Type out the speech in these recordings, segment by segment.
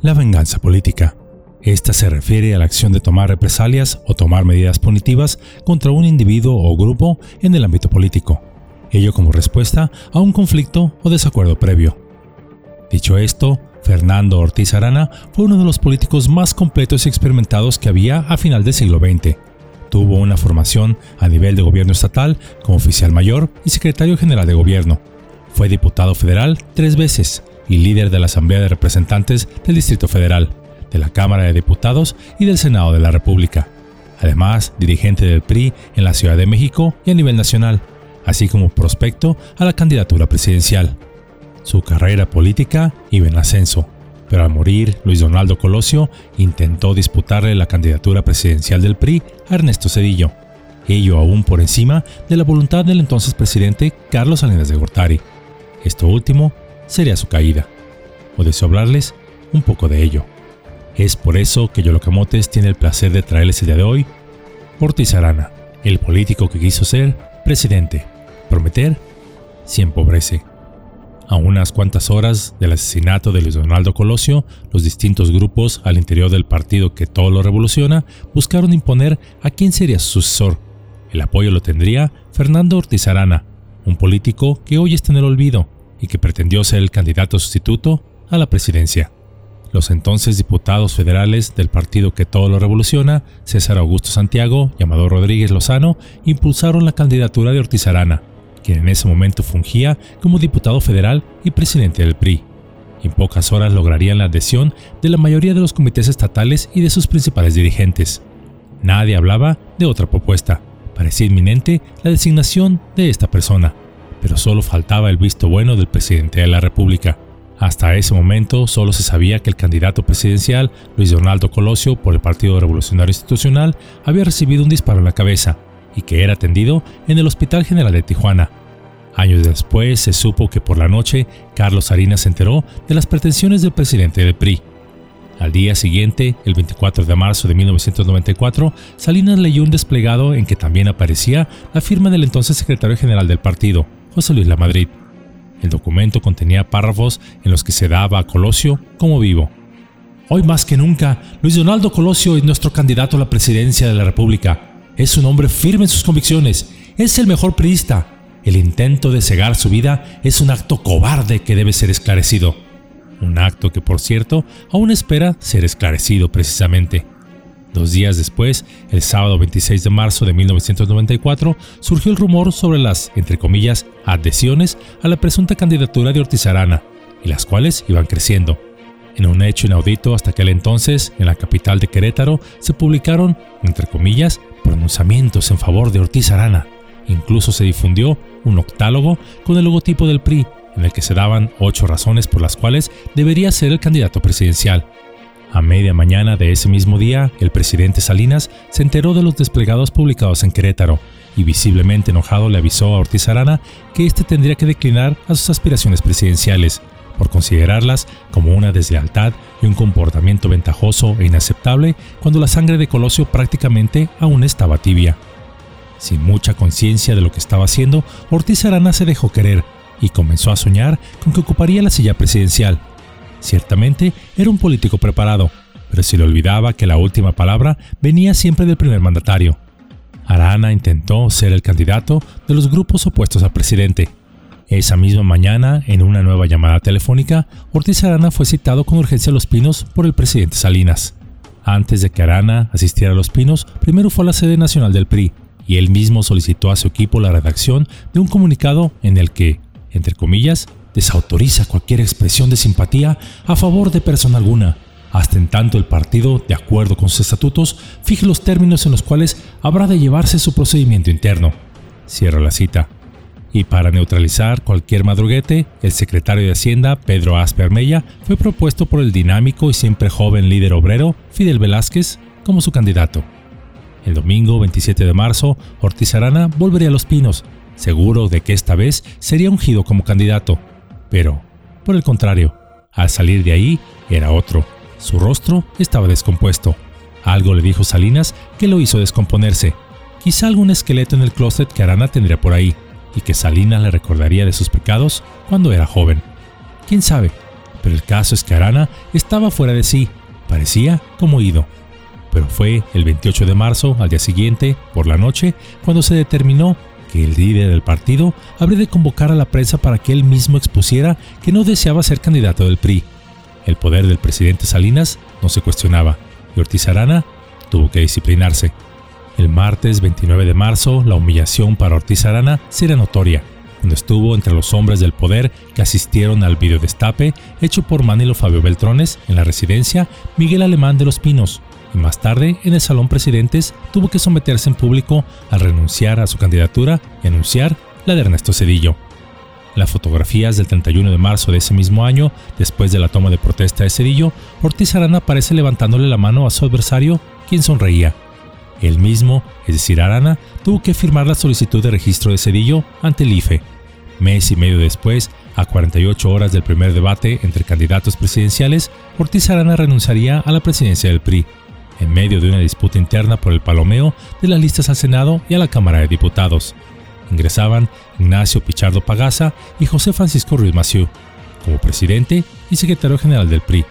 La venganza política. Esta se refiere a la acción de tomar represalias o tomar medidas punitivas contra un individuo o grupo en el ámbito político, ello como respuesta a un conflicto o desacuerdo previo. Dicho esto, Fernando Ortiz Arana fue uno de los políticos más completos y experimentados que había a final del siglo XX. Tuvo una formación a nivel de gobierno estatal como oficial mayor y secretario general de gobierno. Fue diputado federal tres veces y líder de la Asamblea de Representantes del Distrito Federal, de la Cámara de Diputados y del Senado de la República. Además, dirigente del PRI en la Ciudad de México y a nivel nacional, así como prospecto a la candidatura presidencial. Su carrera política iba en ascenso, pero al morir Luis Donaldo Colosio intentó disputarle la candidatura presidencial del PRI a Ernesto Cedillo, ello aún por encima de la voluntad del entonces presidente Carlos Salinas de Gortari. Esto último sería su caída. O deseo hablarles un poco de ello. Es por eso que Yolocamotes tiene el placer de traerles el día de hoy Ortiz Arana, el político que quiso ser presidente. Prometer si empobrece. A unas cuantas horas del asesinato de Luis Donaldo Colosio, los distintos grupos al interior del partido que todo lo revoluciona buscaron imponer a quién sería su sucesor. El apoyo lo tendría Fernando Ortiz Arana, un político que hoy está en el olvido y que pretendió ser el candidato sustituto a la presidencia. Los entonces diputados federales del partido que todo lo revoluciona, César Augusto Santiago y Amador Rodríguez Lozano, impulsaron la candidatura de Ortiz Arana, quien en ese momento fungía como diputado federal y presidente del PRI. En pocas horas lograrían la adhesión de la mayoría de los comités estatales y de sus principales dirigentes. Nadie hablaba de otra propuesta. Parecía inminente la designación de esta persona, pero solo faltaba el visto bueno del presidente de la República. Hasta ese momento solo se sabía que el candidato presidencial, Luis Donaldo Colosio, por el Partido Revolucionario Institucional, había recibido un disparo en la cabeza y que era atendido en el Hospital General de Tijuana. Años después se supo que por la noche Carlos Salinas se enteró de las pretensiones del presidente del PRI. Al día siguiente, el 24 de marzo de 1994, Salinas leyó un desplegado en que también aparecía la firma del entonces secretario general del partido, José Luis Lamadrid. El documento contenía párrafos en los que se daba a Colosio como vivo. Hoy más que nunca, Luis Donaldo Colosio es nuestro candidato a la presidencia de la República. Es un hombre firme en sus convicciones. Es el mejor priista. El intento de cegar su vida es un acto cobarde que debe ser esclarecido. Un acto que, por cierto, aún espera ser esclarecido precisamente. Dos días después, el sábado 26 de marzo de 1994, surgió el rumor sobre las, entre comillas, adhesiones a la presunta candidatura de Ortiz Arana, y las cuales iban creciendo. En un hecho inaudito hasta aquel entonces, en la capital de Querétaro, se publicaron, entre comillas, pronunciamientos en favor de Ortiz Arana. Incluso se difundió un octálogo con el logotipo del PRI, en el que se daban ocho razones por las cuales debería ser el candidato presidencial. A media mañana de ese mismo día, el presidente Salinas se enteró de los desplegados publicados en Querétaro y visiblemente enojado le avisó a Ortiz Arana que éste tendría que declinar a sus aspiraciones presidenciales, por considerarlas como una deslealtad y un comportamiento ventajoso e inaceptable cuando la sangre de Colosio prácticamente aún estaba tibia. Sin mucha conciencia de lo que estaba haciendo, Ortiz Arana se dejó querer y comenzó a soñar con que ocuparía la silla presidencial. Ciertamente era un político preparado, pero se le olvidaba que la última palabra venía siempre del primer mandatario. Arana intentó ser el candidato de los grupos opuestos al presidente, esa misma mañana, en una nueva llamada telefónica, Ortiz Arana fue citado con urgencia a Los Pinos por el presidente Salinas. Antes de que Arana asistiera a Los Pinos, primero fue a la sede nacional del PRI, y él mismo solicitó a su equipo la redacción de un comunicado en el que, entre comillas, desautoriza cualquier expresión de simpatía a favor de persona alguna, hasta en tanto el partido, de acuerdo con sus estatutos, fije los términos en los cuales habrá de llevarse su procedimiento interno. Cierra la cita. Y para neutralizar cualquier madruguete, el secretario de Hacienda, Pedro Asper Mella, fue propuesto por el dinámico y siempre joven líder obrero, Fidel Velázquez, como su candidato. El domingo 27 de marzo, Ortiz Arana volvería a Los Pinos, seguro de que esta vez sería ungido como candidato. Pero, por el contrario, al salir de ahí, era otro. Su rostro estaba descompuesto. Algo le dijo Salinas que lo hizo descomponerse. Quizá algún esqueleto en el closet que Arana tendría por ahí y que Salinas le recordaría de sus pecados cuando era joven. ¿Quién sabe? Pero el caso es que Arana estaba fuera de sí, parecía como ido. Pero fue el 28 de marzo, al día siguiente, por la noche, cuando se determinó que el líder del partido habría de convocar a la prensa para que él mismo expusiera que no deseaba ser candidato del PRI. El poder del presidente Salinas no se cuestionaba y Ortiz Arana tuvo que disciplinarse. El martes 29 de marzo, la humillación para Ortiz Arana será notoria, cuando estuvo entre los hombres del poder que asistieron al videodestape hecho por Manilo Fabio Beltrones en la residencia Miguel Alemán de los Pinos, y más tarde en el Salón Presidentes tuvo que someterse en público al renunciar a su candidatura y anunciar la de Ernesto Cedillo. las fotografías del 31 de marzo de ese mismo año, después de la toma de protesta de Cedillo, Ortiz Arana aparece levantándole la mano a su adversario, quien sonreía. Él mismo, es decir, Arana, tuvo que firmar la solicitud de registro de Cedillo ante el IFE. Mes y medio después, a 48 horas del primer debate entre candidatos presidenciales, Ortiz Arana renunciaría a la presidencia del PRI en medio de una disputa interna por el palomeo de las listas al Senado y a la Cámara de Diputados. Ingresaban Ignacio Pichardo Pagaza y José Francisco Ruiz Maciú, como presidente y secretario general del PRI.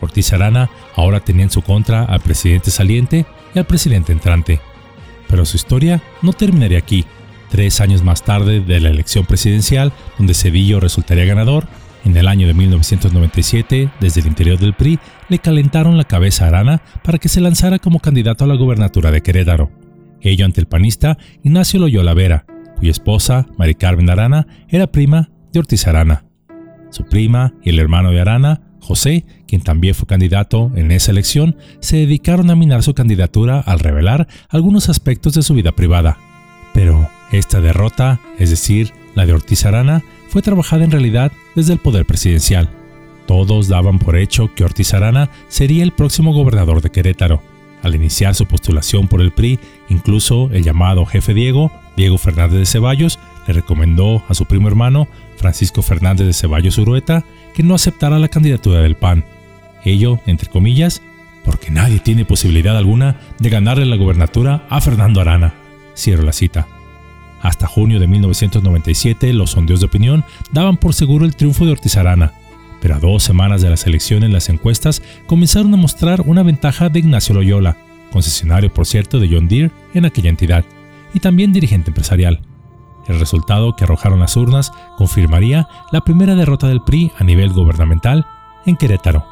Ortiz Arana ahora tenía en su contra al presidente saliente y al presidente entrante. Pero su historia no terminaría aquí. Tres años más tarde de la elección presidencial, donde Cedillo resultaría ganador, en el año de 1997, desde el interior del PRI, le calentaron la cabeza a Arana para que se lanzara como candidato a la gubernatura de Querétaro. Ello ante el panista Ignacio Loyola Vera, cuya esposa, Mari Carmen Arana, era prima de Ortiz Arana. Su prima y el hermano de Arana, José, quien también fue candidato en esa elección, se dedicaron a minar su candidatura al revelar algunos aspectos de su vida privada. Pero esta derrota, es decir, la de Ortiz Arana, fue trabajada en realidad desde el poder presidencial. Todos daban por hecho que Ortiz Arana sería el próximo gobernador de Querétaro. Al iniciar su postulación por el PRI, incluso el llamado jefe Diego, Diego Fernández de Ceballos, le recomendó a su primo hermano, Francisco Fernández de Ceballos Urueta, que no aceptara la candidatura del PAN. Ello, entre comillas, porque nadie tiene posibilidad alguna de ganarle la gobernatura a Fernando Arana. Cierro la cita. Hasta junio de 1997, los sondeos de opinión daban por seguro el triunfo de Ortiz Arana, pero a dos semanas de las elecciones las encuestas comenzaron a mostrar una ventaja de Ignacio Loyola, concesionario por cierto de John Deere en aquella entidad, y también dirigente empresarial. El resultado que arrojaron las urnas confirmaría la primera derrota del PRI a nivel gubernamental en Querétaro.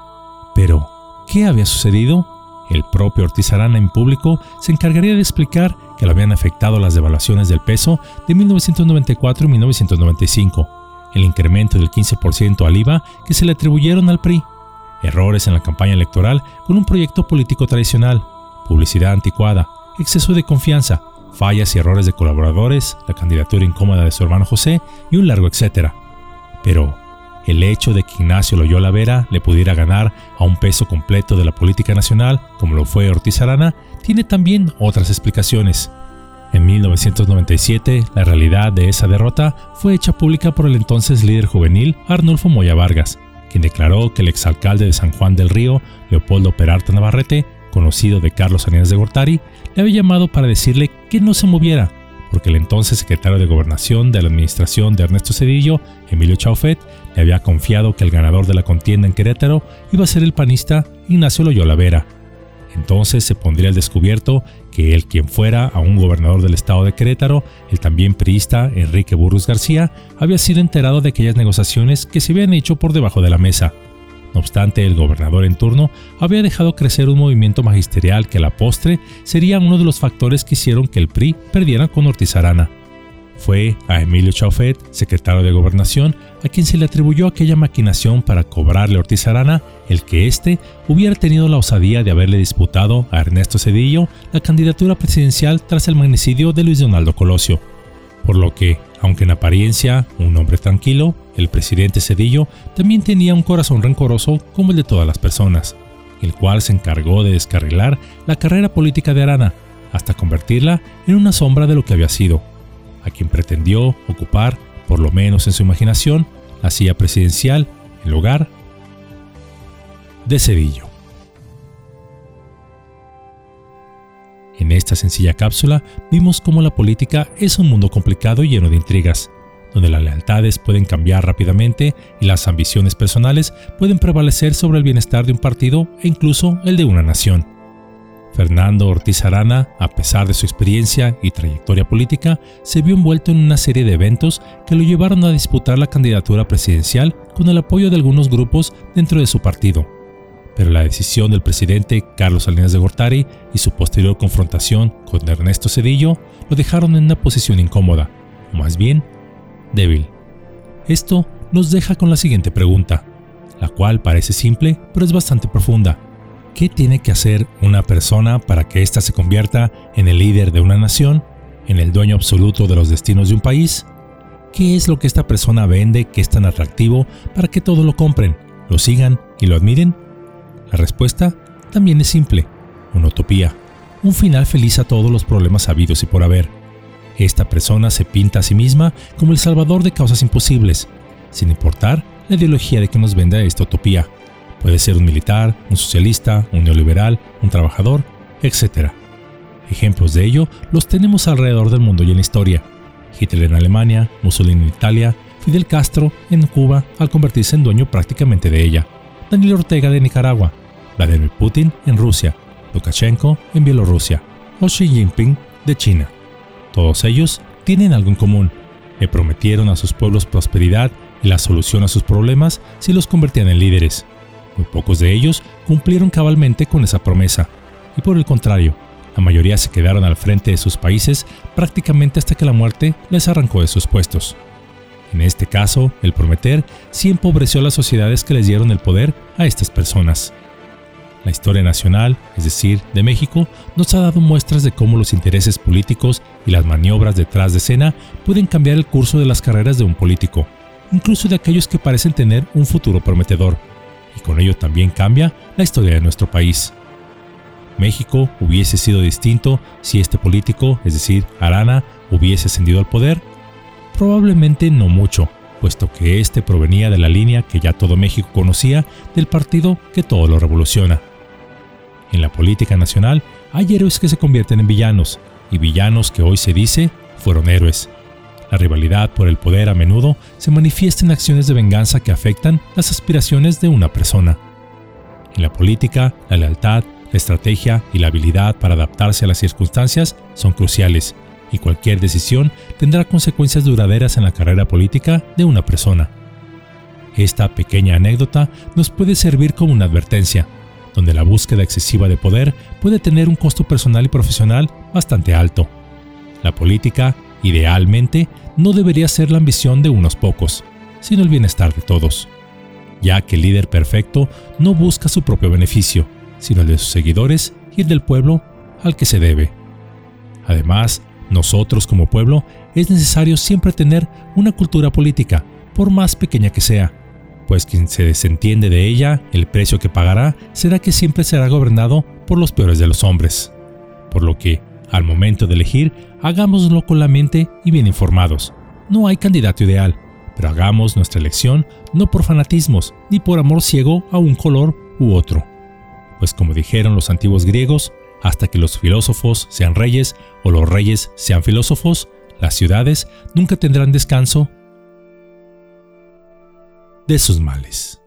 Pero, ¿qué había sucedido? El propio Ortiz Arana en público se encargaría de explicar que lo habían afectado las devaluaciones del peso de 1994 y 1995, el incremento del 15% al IVA que se le atribuyeron al PRI, errores en la campaña electoral con un proyecto político tradicional, publicidad anticuada, exceso de confianza, fallas y errores de colaboradores, la candidatura incómoda de su hermano José y un largo etcétera. Pero, el hecho de que Ignacio Loyola Vera le pudiera ganar a un peso completo de la política nacional, como lo fue Ortiz Arana, tiene también otras explicaciones. En 1997, la realidad de esa derrota fue hecha pública por el entonces líder juvenil Arnulfo Moya Vargas, quien declaró que el exalcalde de San Juan del Río, Leopoldo Peralta Navarrete, conocido de Carlos Salinas de Gortari, le había llamado para decirle que no se moviera, porque el entonces secretario de Gobernación de la administración de Ernesto Cedillo, Emilio Chaufet, le había confiado que el ganador de la contienda en Querétaro iba a ser el panista Ignacio Loyola Vera. Entonces se pondría al descubierto que él quien fuera a un gobernador del estado de Querétaro, el también priista Enrique Burrus García, había sido enterado de aquellas negociaciones que se habían hecho por debajo de la mesa. No obstante, el gobernador en turno había dejado crecer un movimiento magisterial que a la postre sería uno de los factores que hicieron que el PRI perdiera con Ortiz Arana. Fue a Emilio Chaufet, secretario de Gobernación, a quien se le atribuyó aquella maquinación para cobrarle a Ortiz Arana el que éste hubiera tenido la osadía de haberle disputado a Ernesto Cedillo la candidatura presidencial tras el magnicidio de Luis Donaldo Colosio. Por lo que, aunque en apariencia un hombre tranquilo, el presidente Cedillo también tenía un corazón rencoroso como el de todas las personas, el cual se encargó de descarrilar la carrera política de Arana hasta convertirla en una sombra de lo que había sido, a quien pretendió ocupar, por lo menos en su imaginación, la silla presidencial en lugar de Cedillo. En esta sencilla cápsula vimos cómo la política es un mundo complicado y lleno de intrigas, donde las lealtades pueden cambiar rápidamente y las ambiciones personales pueden prevalecer sobre el bienestar de un partido e incluso el de una nación. Fernando Ortiz Arana, a pesar de su experiencia y trayectoria política, se vio envuelto en una serie de eventos que lo llevaron a disputar la candidatura presidencial con el apoyo de algunos grupos dentro de su partido. Pero la decisión del presidente Carlos Salinas de Gortari y su posterior confrontación con Ernesto Cedillo lo dejaron en una posición incómoda, o más bien, débil. Esto nos deja con la siguiente pregunta, la cual parece simple, pero es bastante profunda. ¿Qué tiene que hacer una persona para que ésta se convierta en el líder de una nación, en el dueño absoluto de los destinos de un país? ¿Qué es lo que esta persona vende que es tan atractivo para que todos lo compren, lo sigan y lo admiren? La respuesta también es simple, una utopía, un final feliz a todos los problemas habidos y por haber. Esta persona se pinta a sí misma como el salvador de causas imposibles, sin importar la ideología de que nos venda esta utopía. Puede ser un militar, un socialista, un neoliberal, un trabajador, etc. Ejemplos de ello los tenemos alrededor del mundo y en la historia. Hitler en Alemania, Mussolini en Italia, Fidel Castro en Cuba al convertirse en dueño prácticamente de ella, Daniel Ortega de Nicaragua, Vladimir Putin en Rusia, Lukashenko en Bielorrusia o Xi Jinping de China. Todos ellos tienen algo en común. Le prometieron a sus pueblos prosperidad y la solución a sus problemas si los convertían en líderes. Muy pocos de ellos cumplieron cabalmente con esa promesa, y por el contrario, la mayoría se quedaron al frente de sus países prácticamente hasta que la muerte les arrancó de sus puestos. En este caso, el prometer sí empobreció las sociedades que les dieron el poder a estas personas. La historia nacional, es decir, de México, nos ha dado muestras de cómo los intereses políticos y las maniobras detrás de escena pueden cambiar el curso de las carreras de un político, incluso de aquellos que parecen tener un futuro prometedor y con ello también cambia la historia de nuestro país. México hubiese sido distinto si este político, es decir, Arana, hubiese ascendido al poder? Probablemente no mucho, puesto que este provenía de la línea que ya todo México conocía del partido que todo lo revoluciona. En la política nacional hay héroes que se convierten en villanos, y villanos que hoy se dice fueron héroes. La rivalidad por el poder a menudo se manifiesta en acciones de venganza que afectan las aspiraciones de una persona. En la política, la lealtad, la estrategia y la habilidad para adaptarse a las circunstancias son cruciales, y cualquier decisión tendrá consecuencias duraderas en la carrera política de una persona. Esta pequeña anécdota nos puede servir como una advertencia, donde la búsqueda excesiva de poder puede tener un costo personal y profesional bastante alto. La política Idealmente, no debería ser la ambición de unos pocos, sino el bienestar de todos, ya que el líder perfecto no busca su propio beneficio, sino el de sus seguidores y el del pueblo al que se debe. Además, nosotros como pueblo es necesario siempre tener una cultura política, por más pequeña que sea, pues quien se desentiende de ella, el precio que pagará será que siempre será gobernado por los peores de los hombres. Por lo que, al momento de elegir, hagámoslo con la mente y bien informados. No hay candidato ideal, pero hagamos nuestra elección no por fanatismos ni por amor ciego a un color u otro. Pues como dijeron los antiguos griegos, hasta que los filósofos sean reyes o los reyes sean filósofos, las ciudades nunca tendrán descanso de sus males.